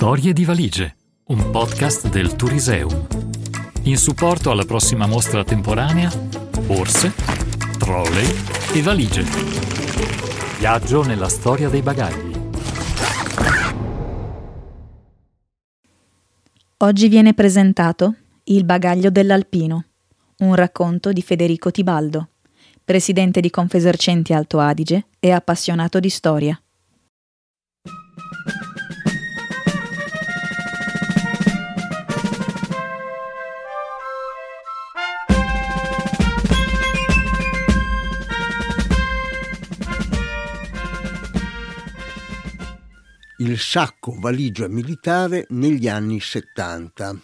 Storie di valigie, un podcast del Turiseum. In supporto alla prossima mostra temporanea, borse, trolley e valigie. Viaggio nella storia dei bagagli. Oggi viene presentato Il bagaglio dell'Alpino, un racconto di Federico Tibaldo, presidente di Confesercenti Alto Adige e appassionato di storia. Il sacco valigia militare negli anni 70.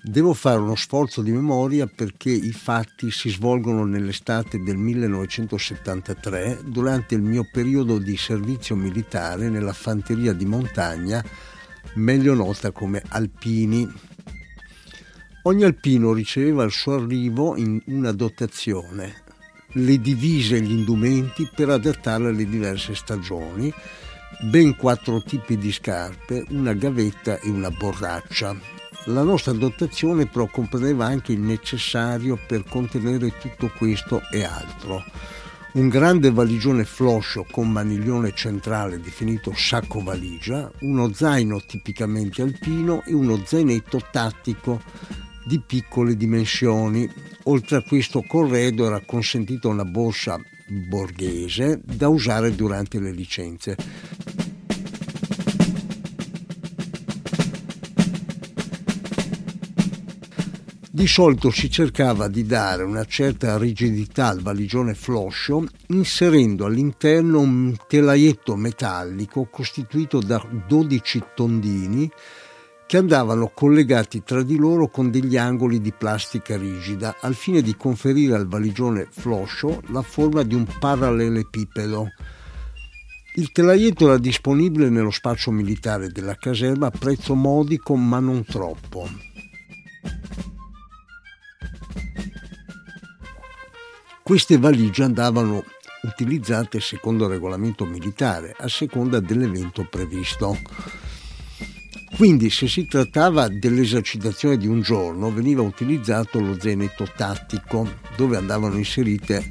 Devo fare uno sforzo di memoria perché i fatti si svolgono nell'estate del 1973 durante il mio periodo di servizio militare nella fanteria di montagna, meglio nota come Alpini. Ogni alpino riceveva al suo arrivo una dotazione, le divise e gli indumenti per adattarle alle diverse stagioni ben quattro tipi di scarpe, una gavetta e una borraccia. La nostra dotazione però comprendeva anche il necessario per contenere tutto questo e altro. Un grande valigione floscio con maniglione centrale definito sacco valigia, uno zaino tipicamente alpino e uno zainetto tattico di piccole dimensioni. Oltre a questo corredo era consentita una borsa borghese da usare durante le licenze. Di solito si cercava di dare una certa rigidità al valigione floscio inserendo all'interno un telaietto metallico costituito da 12 tondini che andavano collegati tra di loro con degli angoli di plastica rigida al fine di conferire al valigione floscio la forma di un parallelepipedo. Il telaietto era disponibile nello spazio militare della caserma a prezzo modico ma non troppo. Queste valigie andavano utilizzate secondo il regolamento militare, a seconda dell'evento previsto. Quindi se si trattava dell'esercitazione di un giorno veniva utilizzato lo zainetto tattico dove andavano inserite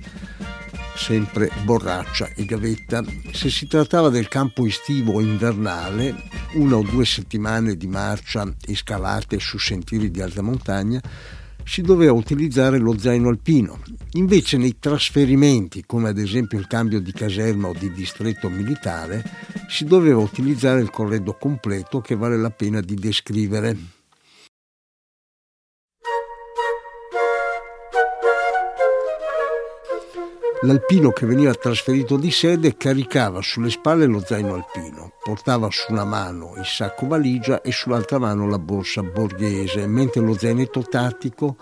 sempre borraccia e gavetta. Se si trattava del campo estivo o invernale, una o due settimane di marcia e scalate su sentieri di alta montagna, si doveva utilizzare lo zaino alpino. Invece nei trasferimenti, come ad esempio il cambio di caserma o di distretto militare, si doveva utilizzare il corredo completo che vale la pena di descrivere. L'alpino che veniva trasferito di sede caricava sulle spalle lo zaino alpino, portava su una mano il sacco valigia e sull'altra mano la borsa borghese, mentre lo zainetto tattico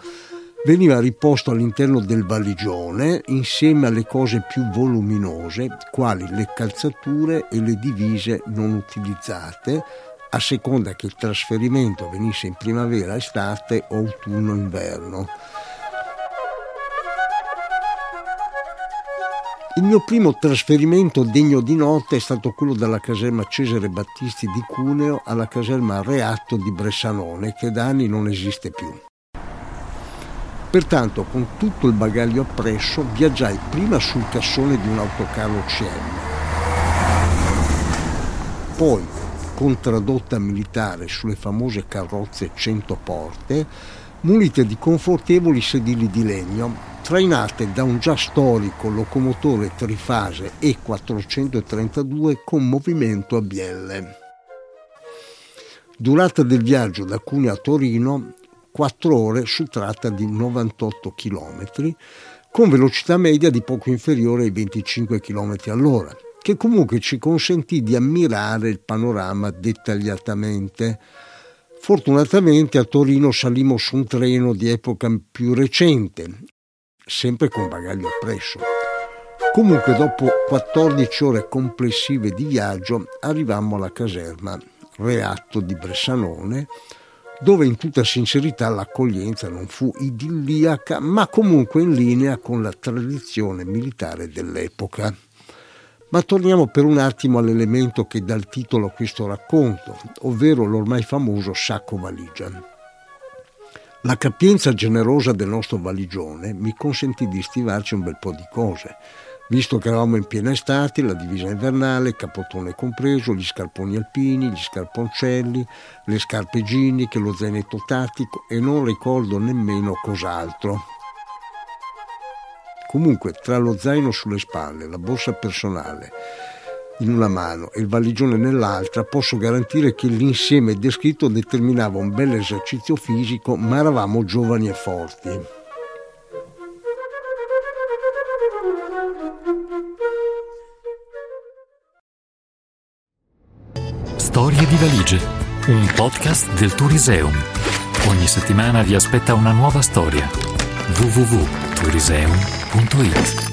veniva riposto all'interno del valigione insieme alle cose più voluminose, quali le calzature e le divise non utilizzate, a seconda che il trasferimento venisse in primavera, estate o autunno-inverno. Il mio primo trasferimento degno di notte è stato quello dalla caserma Cesare Battisti di Cuneo alla caserma Reatto di Bressanone, che da anni non esiste più. Pertanto, con tutto il bagaglio appresso, viaggiai prima sul cassone di un autocarro CM, poi con tradotta militare sulle famose carrozze 100 porte, munite di confortevoli sedili di legno trainate da un già storico locomotore trifase E432 con movimento a bielle. Durata del viaggio da Cuneo a Torino 4 ore su tratta di 98 km con velocità media di poco inferiore ai 25 km all'ora, che comunque ci consentì di ammirare il panorama dettagliatamente. Fortunatamente a Torino salimmo su un treno di epoca più recente, sempre con bagaglio appresso. Comunque dopo 14 ore complessive di viaggio arrivammo alla caserma Reatto di Bressanone, dove in tutta sincerità l'accoglienza non fu idilliaca, ma comunque in linea con la tradizione militare dell'epoca. Ma torniamo per un attimo all'elemento che dà il titolo a questo racconto, ovvero l'ormai famoso sacco valigia. La capienza generosa del nostro valigione mi consentì di stivarci un bel po' di cose, visto che eravamo in piena estate, la divisa invernale, capotone compreso, gli scarponi alpini, gli scarponcelli, le scarpe ginniche, lo zainetto tattico e non ricordo nemmeno cos'altro. Comunque, tra lo zaino sulle spalle, la borsa personale in una mano e il valigione nell'altra, posso garantire che l'insieme descritto determinava un bel esercizio fisico, ma eravamo giovani e forti. Storie di valigie, un podcast del Turiseum. Ogni settimana vi aspetta una nuova storia. www.turismo.it